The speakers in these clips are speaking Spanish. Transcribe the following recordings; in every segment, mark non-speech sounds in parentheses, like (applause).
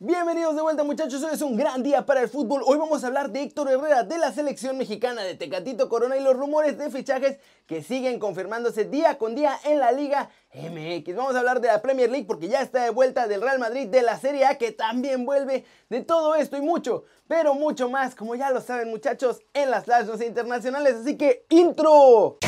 Bienvenidos de vuelta muchachos, hoy es un gran día para el fútbol. Hoy vamos a hablar de Héctor Herrera, de la selección mexicana de Tecatito Corona y los rumores de fichajes que siguen confirmándose día con día en la Liga MX. Vamos a hablar de la Premier League porque ya está de vuelta del Real Madrid, de la Serie A que también vuelve, de todo esto y mucho, pero mucho más, como ya lo saben muchachos, en las Flash internacionales. Así que, intro.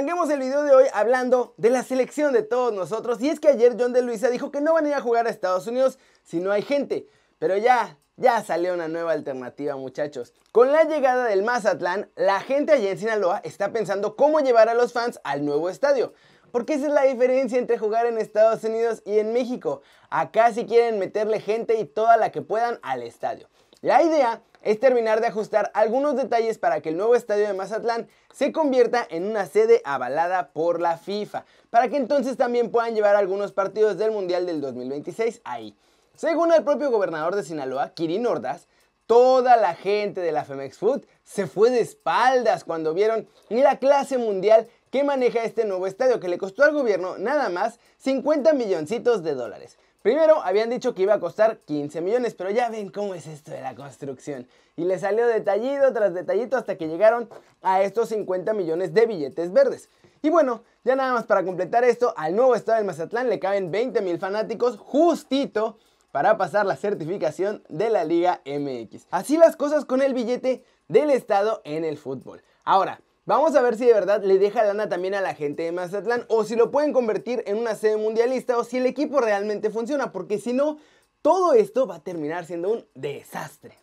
Arranquemos el video de hoy hablando de la selección de todos nosotros. Y es que ayer John de Luisa dijo que no van a ir a jugar a Estados Unidos si no hay gente. Pero ya, ya salió una nueva alternativa muchachos. Con la llegada del Mazatlán, la gente allá en Sinaloa está pensando cómo llevar a los fans al nuevo estadio. Porque esa es la diferencia entre jugar en Estados Unidos y en México. Acá sí quieren meterle gente y toda la que puedan al estadio. La idea es terminar de ajustar algunos detalles para que el nuevo estadio de Mazatlán se convierta en una sede avalada por la FIFA, para que entonces también puedan llevar algunos partidos del Mundial del 2026 ahí. Según el propio gobernador de Sinaloa, Kirin Ordaz, toda la gente de la Femex Food se fue de espaldas cuando vieron la clase mundial que maneja este nuevo estadio que le costó al gobierno nada más 50 milloncitos de dólares. Primero habían dicho que iba a costar 15 millones, pero ya ven cómo es esto de la construcción. Y le salió detallito tras detallito hasta que llegaron a estos 50 millones de billetes verdes. Y bueno, ya nada más para completar esto, al nuevo estado del Mazatlán le caben 20 mil fanáticos justito para pasar la certificación de la Liga MX. Así las cosas con el billete del estado en el fútbol. Ahora, Vamos a ver si de verdad le deja lana también a la gente de Mazatlán o si lo pueden convertir en una sede mundialista o si el equipo realmente funciona, porque si no, todo esto va a terminar siendo un desastre.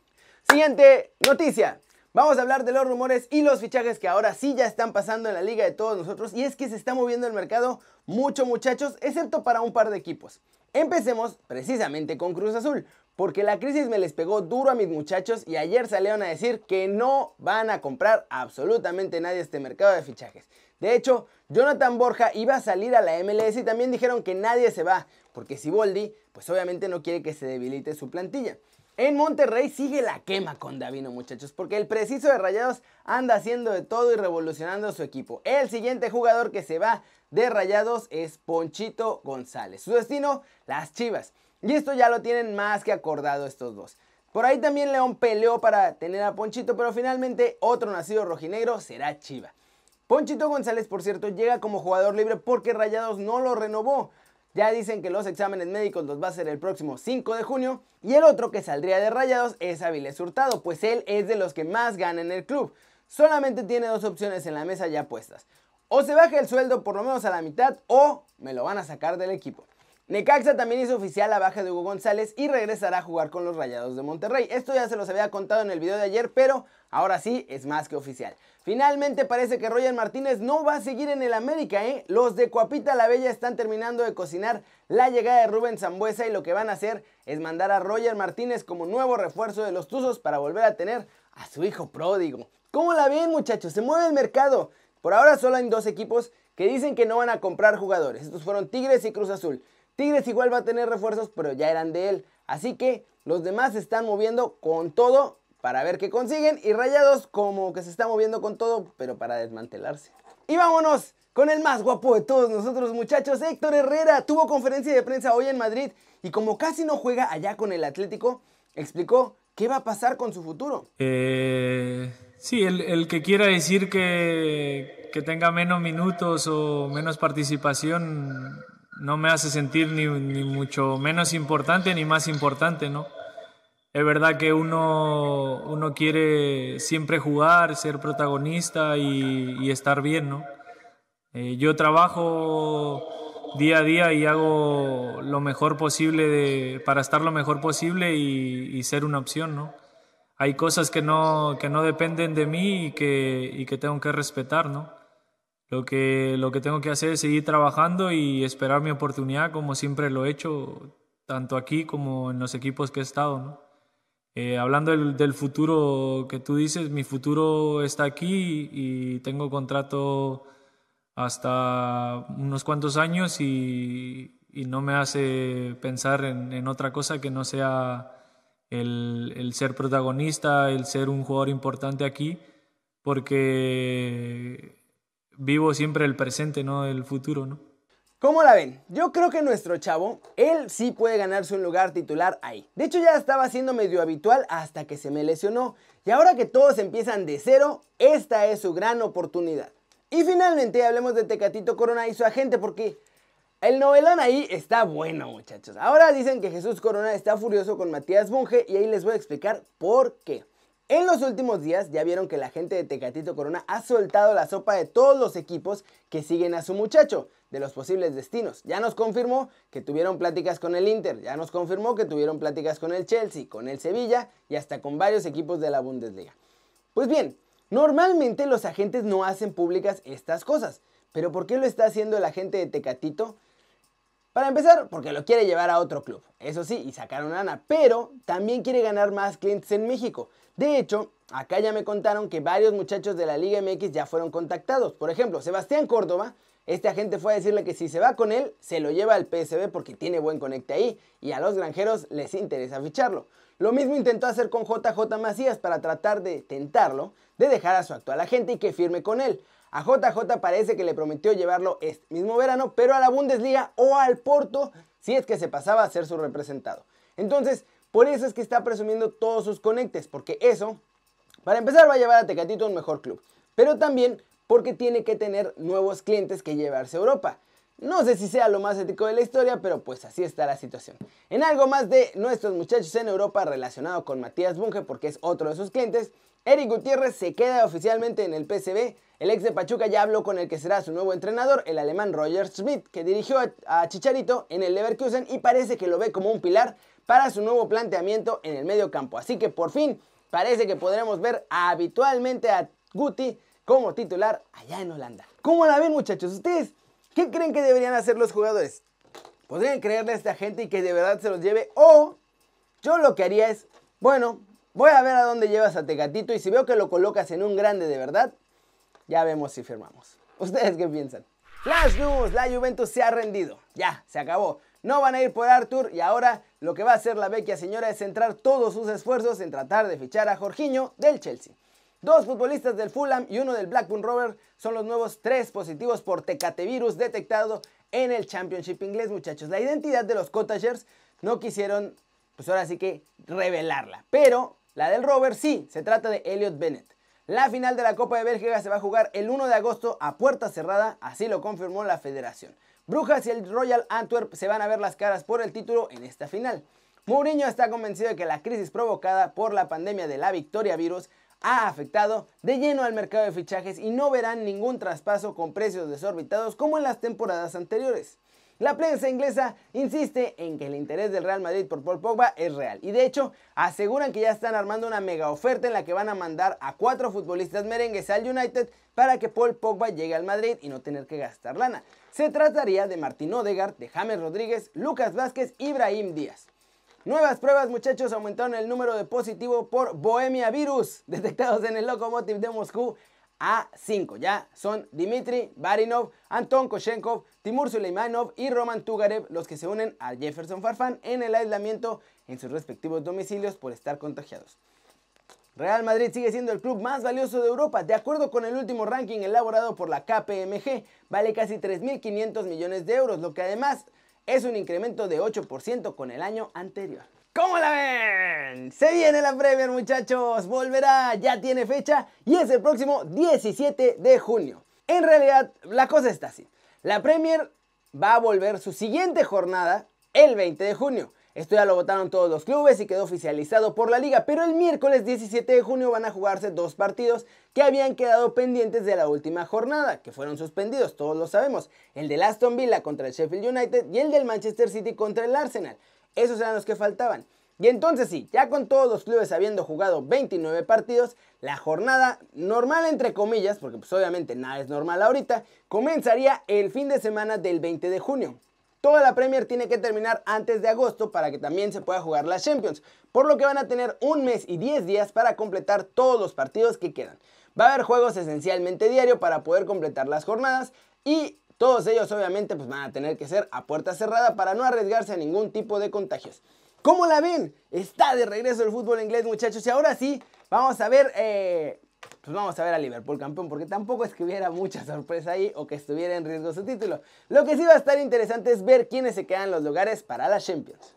Siguiente noticia. Vamos a hablar de los rumores y los fichajes que ahora sí ya están pasando en la liga de todos nosotros y es que se está moviendo el mercado mucho muchachos, excepto para un par de equipos. Empecemos precisamente con Cruz Azul, porque la crisis me les pegó duro a mis muchachos y ayer salieron a decir que no van a comprar absolutamente nadie este mercado de fichajes. De hecho, Jonathan Borja iba a salir a la MLS y también dijeron que nadie se va, porque Siboldi, pues obviamente no quiere que se debilite su plantilla. En Monterrey sigue la quema con Davino, muchachos, porque el preciso de Rayados anda haciendo de todo y revolucionando su equipo. El siguiente jugador que se va de Rayados es Ponchito González. Su destino, las Chivas. Y esto ya lo tienen más que acordado estos dos. Por ahí también León peleó para tener a Ponchito, pero finalmente otro nacido rojinegro será Chiva. Ponchito González, por cierto, llega como jugador libre porque Rayados no lo renovó. Ya dicen que los exámenes médicos los va a hacer el próximo 5 de junio. Y el otro que saldría de Rayados es Avilés Hurtado, pues él es de los que más gana en el club. Solamente tiene dos opciones en la mesa ya puestas. O se baja el sueldo por lo menos a la mitad o me lo van a sacar del equipo. Necaxa también hizo oficial la baja de Hugo González y regresará a jugar con los Rayados de Monterrey. Esto ya se los había contado en el video de ayer, pero ahora sí es más que oficial. Finalmente parece que Roger Martínez no va a seguir en el América, ¿eh? Los de Coapita la Bella están terminando de cocinar la llegada de Rubén Zambuesa y lo que van a hacer es mandar a Roger Martínez como nuevo refuerzo de los Tuzos para volver a tener a su hijo pródigo. ¿Cómo la ven muchachos? Se mueve el mercado. Por ahora solo hay dos equipos que dicen que no van a comprar jugadores. Estos fueron Tigres y Cruz Azul. Tigres igual va a tener refuerzos, pero ya eran de él. Así que los demás se están moviendo con todo para ver qué consiguen. Y Rayados como que se está moviendo con todo, pero para desmantelarse. Y vámonos con el más guapo de todos nosotros muchachos, Héctor Herrera. Tuvo conferencia de prensa hoy en Madrid y como casi no juega allá con el Atlético, explicó qué va a pasar con su futuro. Eh, sí, el, que quiera decir que, que tenga menos minutos o menos participación no me hace sentir ni, mucho menos importante ni más importante, ¿no? Es verdad que uno, uno quiere siempre jugar, ser protagonista y, estar bien, ¿no? Eh, yo trabajo día a día y hago lo mejor posible para estar lo mejor posible y, ser una opción, ¿no? Hay cosas que no, que no dependen de mí y que, y que tengo que respetar, ¿no? Lo que, lo que tengo que hacer es seguir trabajando y esperar mi oportunidad como siempre lo he hecho, tanto aquí como en los equipos que he estado. Eh, hablando del, futuro que tú dices, mi futuro está aquí y tengo contrato hasta unos cuantos años y, no me hace pensar en, otra cosa que no sea el, el, ser protagonista, el ser un jugador importante aquí, porque vivo siempre el presente, no el futuro, ¿no? ¿Cómo la ven? Yo creo que nuestro chavo, él sí puede ganarse un lugar titular ahí. De hecho ya estaba siendo medio habitual hasta que se me lesionó. Y ahora que todos empiezan de cero, esta es su gran oportunidad. Y finalmente hablemos de Tecatito Corona y su agente porque el novelón ahí está bueno muchachos. Ahora dicen que Jesús Corona está furioso con Matías Bunge y ahí les voy a explicar por qué. En los últimos días ya vieron que la gente de Tecatito Corona ha soltado la sopa de todos los equipos que siguen a su muchacho, de los posibles destinos. Ya nos confirmó que tuvieron pláticas con el Inter, ya nos confirmó que tuvieron pláticas con el Chelsea, con el Sevilla y hasta con varios equipos de la Bundesliga. Pues bien, normalmente los agentes no hacen públicas estas cosas, pero ¿por qué lo está haciendo el agente de Tecatito? Para empezar, porque lo quiere llevar a otro club, eso sí, y sacar una lana, pero también quiere ganar más clientes en México. De hecho, acá ya me contaron que varios muchachos de la Liga MX ya fueron contactados. Por ejemplo, Sebastián Córdoba, este agente fue a decirle que si se va con él, se lo lleva al PSB porque tiene buen conecte ahí y a los granjeros les interesa ficharlo. Lo mismo intentó hacer con JJ Macías para tratar de tentarlo, de dejar a su actual agente y que firme con él. A JJ parece que le prometió llevarlo este mismo verano, pero a la Bundesliga o al Porto si es que se pasaba a ser su representado. Entonces, por eso es que está presumiendo todos sus conectes, porque eso, para empezar, va a llevar a Tecatito a un mejor club. Pero también porque tiene que tener nuevos clientes que llevarse a Europa. No sé si sea lo más ético de la historia, pero pues así está la situación. En algo más de nuestros muchachos en Europa relacionado con Matías Bunge, porque es otro de sus clientes, Eric Gutiérrez se queda oficialmente en el PCB. El ex de Pachuca ya habló con el que será su nuevo entrenador, el alemán Roger Schmidt, que dirigió a Chicharito en el Leverkusen y parece que lo ve como un pilar para su nuevo planteamiento en el medio campo. Así que por fin parece que podremos ver habitualmente a Guti como titular allá en Holanda. ¿Cómo la ven muchachos? ¿Ustedes qué creen que deberían hacer los jugadores? ¿Podrían creerle a esta gente y que de verdad se los lleve? O yo lo que haría es, bueno, voy a ver a dónde llevas a Tegatito y si veo que lo colocas en un grande de verdad, ya vemos si firmamos. (laughs) ¿Ustedes qué piensan? Flash News, la Juventus se ha rendido. Ya, se acabó. No van a ir por Arthur y ahora lo que va a hacer la vecchia señora es centrar todos sus esfuerzos en tratar de fichar a Jorginho del Chelsea. Dos futbolistas del Fulham y uno del Blackburn Rover son los nuevos tres positivos por Tecate virus detectado en el Championship inglés, muchachos. La identidad de los Cottagers no quisieron, pues ahora sí que revelarla. Pero la del Rover sí, se trata de Elliot Bennett. La final de la Copa de Bélgica se va a jugar el 1 de agosto a puerta cerrada, así lo confirmó la federación. Brujas y el Royal Antwerp se van a ver las caras por el título en esta final. Mourinho está convencido de que la crisis provocada por la pandemia de la Victoria Virus ha afectado de lleno al mercado de fichajes y no verán ningún traspaso con precios desorbitados como en las temporadas anteriores. La prensa inglesa insiste en que el interés del Real Madrid por Paul Pogba es real y de hecho aseguran que ya están armando una mega oferta en la que van a mandar a cuatro futbolistas merengues al United para que Paul Pogba llegue al Madrid y no tener que gastar lana. Se trataría de Martín Odegaard, de James Rodríguez, Lucas Vázquez y Brahim Díaz. Nuevas pruebas, muchachos, aumentaron el número de positivo por Bohemia Virus (laughs) detectados en el Lokomotiv de Moscú a 5. Ya son Dmitry Barinov, Anton Koshenkov, Timur Suleimanov y Roman Tugarev los que se unen a Jefferson Farfán en el aislamiento en sus respectivos domicilios por estar contagiados. Real Madrid sigue siendo el club más valioso de Europa. De acuerdo con el último ranking elaborado por la KPMG, vale casi 3.500 millones de euros, lo que además es un incremento de 8% con el año anterior. ¿Cómo la ven? Se viene la Premier muchachos, volverá, ya tiene fecha y es el próximo 17 de junio. En realidad la cosa está así. La Premier va a volver su siguiente jornada el 20 de junio. Esto ya lo votaron todos los clubes y quedó oficializado por la liga, pero el miércoles 17 de junio van a jugarse dos partidos que habían quedado pendientes de la última jornada, que fueron suspendidos, todos lo sabemos, el del Aston Villa contra el Sheffield United y el del Manchester City contra el Arsenal. Esos eran los que faltaban. Y entonces sí, ya con todos los clubes habiendo jugado 29 partidos, la jornada normal entre comillas, porque pues obviamente nada es normal ahorita, comenzaría el fin de semana del 20 de junio. Toda la Premier tiene que terminar antes de agosto para que también se pueda jugar la Champions, por lo que van a tener un mes y 10 días para completar todos los partidos que quedan. Va a haber juegos esencialmente diario para poder completar las jornadas y todos ellos obviamente pues van a tener que ser a puerta cerrada para no arriesgarse a ningún tipo de contagios. ¿Cómo la ven? Está de regreso el fútbol inglés muchachos y ahora sí vamos a ver eh, pues vamos a ver a Liverpool campeón, porque tampoco es que hubiera mucha sorpresa ahí o que estuviera en riesgo su título. Lo que sí va a estar interesante es ver quiénes se quedan los lugares para la Champions.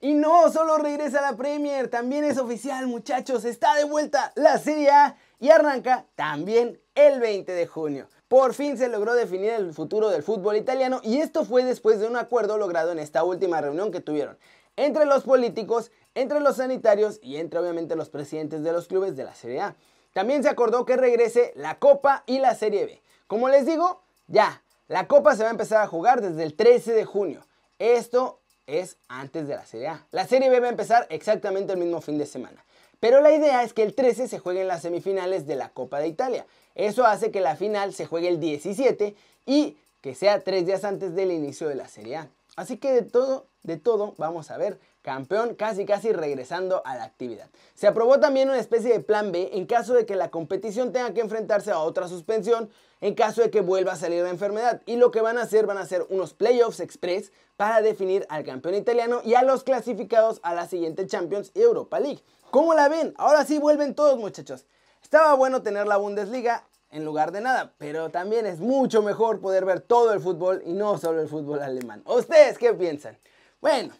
Y no, solo regresa la Premier, también es oficial muchachos, está de vuelta la Serie A y arranca también el 20 de junio. Por fin se logró definir el futuro del fútbol italiano y esto fue después de un acuerdo logrado en esta última reunión que tuvieron entre los políticos, entre los sanitarios y entre obviamente los presidentes de los clubes de la Serie A. También se acordó que regrese la Copa y la Serie B. Como les digo, ya, la Copa se va a empezar a jugar desde el 13 de junio. Esto es antes de la Serie A. La Serie B va a empezar exactamente el mismo fin de semana. Pero la idea es que el 13 se jueguen las semifinales de la Copa de Italia. Eso hace que la final se juegue el 17 y que sea tres días antes del inicio de la Serie A. Así que de todo, de todo, vamos a ver campeón casi casi regresando a la actividad. Se aprobó también una especie de plan B en caso de que la competición tenga que enfrentarse a otra suspensión, en caso de que vuelva a salir la enfermedad. Y lo que van a hacer van a ser unos playoffs express para definir al campeón italiano y a los clasificados a la siguiente Champions Europa League. ¿Cómo la ven? Ahora sí vuelven todos muchachos. Estaba bueno tener la Bundesliga en lugar de nada, pero también es mucho mejor poder ver todo el fútbol y no solo el fútbol alemán. ¿Ustedes qué piensan? Bueno,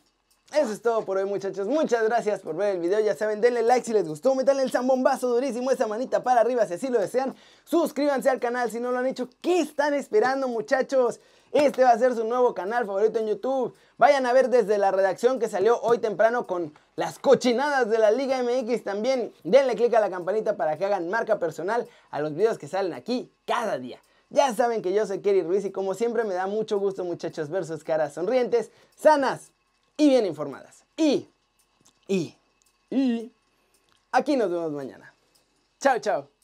eso es todo por hoy muchachos, muchas gracias por ver el video, ya saben, denle like si les gustó, metanle el zambombazo durísimo, esa manita para arriba si así lo desean, suscríbanse al canal si no lo han hecho, ¿qué están esperando muchachos? Este va a ser su nuevo canal favorito en YouTube, vayan a ver desde la redacción que salió hoy temprano con las cochinadas de la Liga MX también, denle click a la campanita para que hagan marca personal a los videos que salen aquí cada día. Ya saben que yo soy Kerry Ruiz y como siempre me da mucho gusto muchachos ver sus caras sonrientes, sanas, y bien informadas. Y, y, y, aquí nos vemos mañana. Chao, chao.